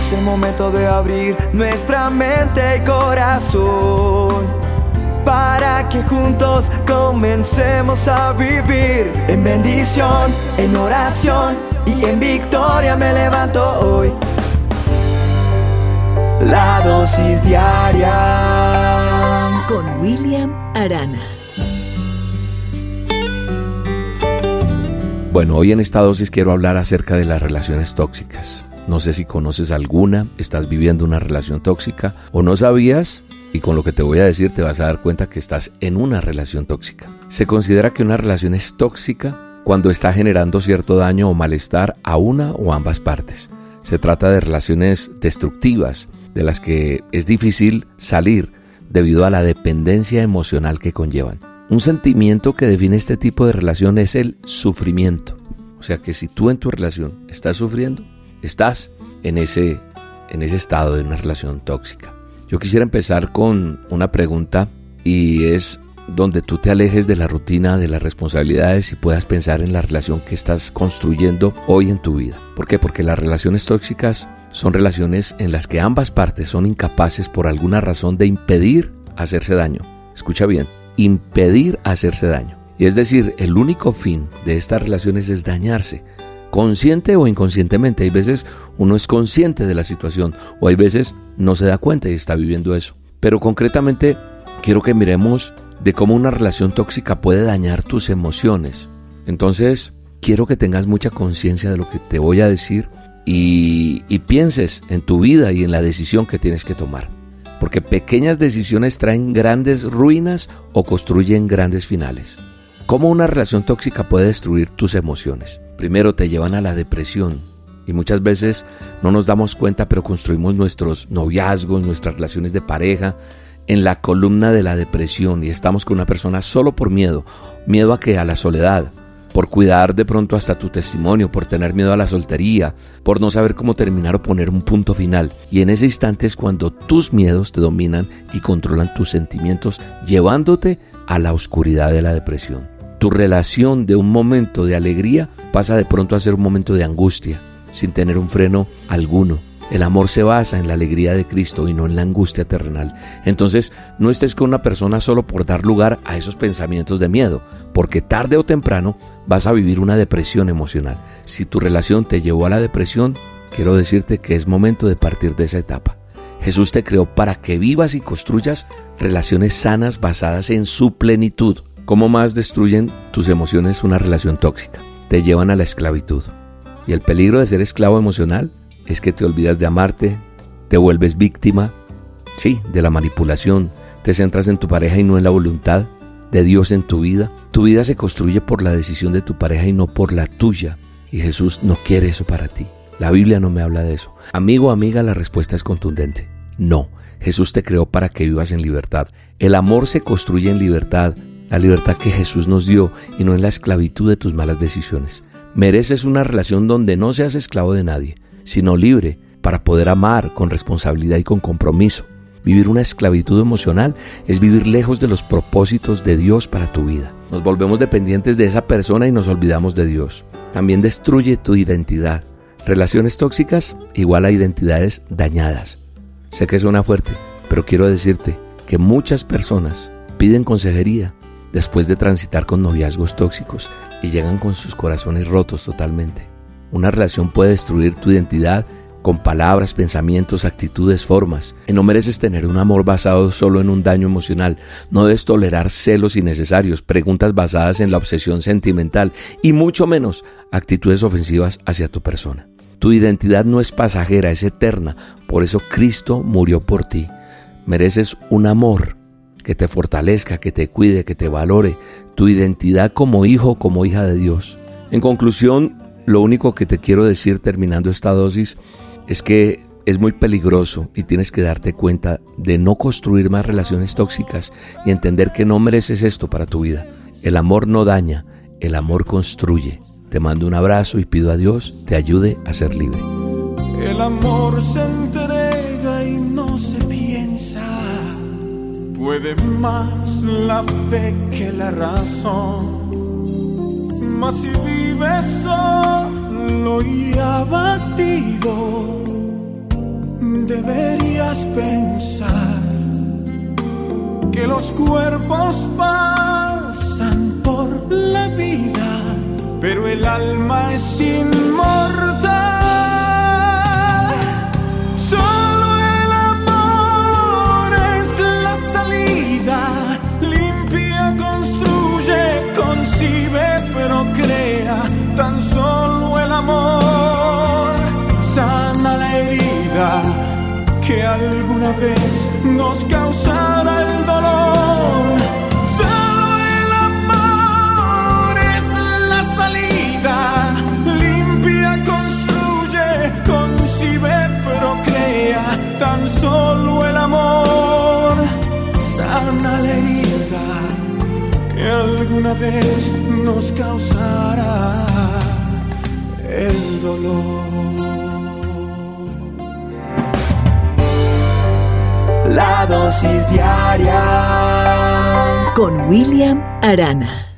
Es el momento de abrir nuestra mente y corazón para que juntos comencemos a vivir en bendición, en oración y en victoria me levanto hoy. La dosis diaria con William Arana. Bueno, hoy en esta dosis quiero hablar acerca de las relaciones tóxicas. No sé si conoces alguna, estás viviendo una relación tóxica o no sabías y con lo que te voy a decir te vas a dar cuenta que estás en una relación tóxica. Se considera que una relación es tóxica cuando está generando cierto daño o malestar a una o ambas partes. Se trata de relaciones destructivas de las que es difícil salir debido a la dependencia emocional que conllevan. Un sentimiento que define este tipo de relación es el sufrimiento. O sea que si tú en tu relación estás sufriendo, estás en ese, en ese estado de una relación tóxica. Yo quisiera empezar con una pregunta y es donde tú te alejes de la rutina, de las responsabilidades y puedas pensar en la relación que estás construyendo hoy en tu vida. ¿Por qué? Porque las relaciones tóxicas son relaciones en las que ambas partes son incapaces por alguna razón de impedir hacerse daño. Escucha bien, impedir hacerse daño. Y es decir, el único fin de estas relaciones es dañarse consciente o inconscientemente. Hay veces uno es consciente de la situación o hay veces no se da cuenta y está viviendo eso. Pero concretamente quiero que miremos de cómo una relación tóxica puede dañar tus emociones. Entonces, quiero que tengas mucha conciencia de lo que te voy a decir y, y, pienses en tu vida y en la decisión que tienes que tomar. Porque pequeñas decisiones traen grandes ruinas o construyen grandes finales. ¿Cómo una relación tóxica puede destruir tus emociones? Primero te llevan a la depresión. Y muchas veces no nos damos cuenta pero construimos nuestros noviazgos, nuestras relaciones de pareja en la columna de la depresión. Y estamos con una persona solo por miedo, miedo a que a la soledad, por cuidar de pronto hasta tu testimonio, por tener miedo a la soltería, por no saber cómo terminar o poner un punto final. Y en ese instante es cuando tus miedos te dominan y controlan tus sentimientos, llevándote a la oscuridad de la depresión tu relación de un momento de alegría pasa de pronto a ser un momento de angustia, sin tener un freno alguno. El amor se basa en la alegría de Cristo y no en la angustia terrenal. Entonces, no estés con una persona solo por dar lugar a esos pensamientos de miedo, porque tarde o temprano vas a vivir una depresión emocional. Si tu relación te llevó a la depresión, quiero decirte que es momento de partir de esa etapa. Jesús te creó para que vivas y construyas relaciones sanas basadas en su plenitud. ¿Cómo más destruyen tus emociones una relación tóxica? Te llevan a la esclavitud. Y el peligro de ser esclavo emocional es que te olvidas de amarte, te vuelves víctima, sí, de la manipulación, te centras en tu pareja y no en la voluntad de Dios en tu vida. Tu vida se construye por la decisión de tu pareja y no por la tuya. Y Jesús no quiere eso para ti. La Biblia no me habla de eso. Amigo o amiga, la respuesta es contundente. No, Jesús te creó para que vivas en libertad. El amor se construye en libertad, la libertad que Jesús nos dio y no en la esclavitud de tus malas decisiones. Mereces una relación donde no seas esclavo de nadie, sino libre para poder amar con responsabilidad y con compromiso. Vivir una esclavitud emocional es vivir lejos de los propósitos de Dios para tu vida. Nos volvemos dependientes de esa persona y nos olvidamos de Dios. También destruye tu identidad. Relaciones tóxicas igual a identidades dañadas. Sé que suena fuerte, pero quiero decirte que muchas personas piden consejería después de transitar con noviazgos tóxicos y llegan con sus corazones rotos totalmente. Una relación puede destruir tu identidad con palabras, pensamientos, actitudes, formas. No mereces tener un amor basado solo en un daño emocional. No debes tolerar celos innecesarios, preguntas basadas en la obsesión sentimental y mucho menos actitudes ofensivas hacia tu persona. Tu identidad no es pasajera, es eterna. Por eso Cristo murió por ti. Mereces un amor que te fortalezca, que te cuide, que te valore tu identidad como hijo, como hija de Dios. En conclusión, lo único que te quiero decir terminando esta dosis es que es muy peligroso y tienes que darte cuenta de no construir más relaciones tóxicas y entender que no mereces esto para tu vida. El amor no daña, el amor construye. Te mando un abrazo y pido a Dios te ayude a ser libre. El amor se Puede más la fe que la razón. Mas si vives solo y abatido, deberías pensar que los cuerpos pasan por la vida, pero el alma es inmortal. Concibe, pero crea, tan solo el amor sana la herida que alguna vez nos causará el dolor. Solo el amor es la salida, limpia, construye, concibe, pero crea. Tan solo el amor sana la herida que alguna vez nos causará el dolor. La dosis diaria con William Arana.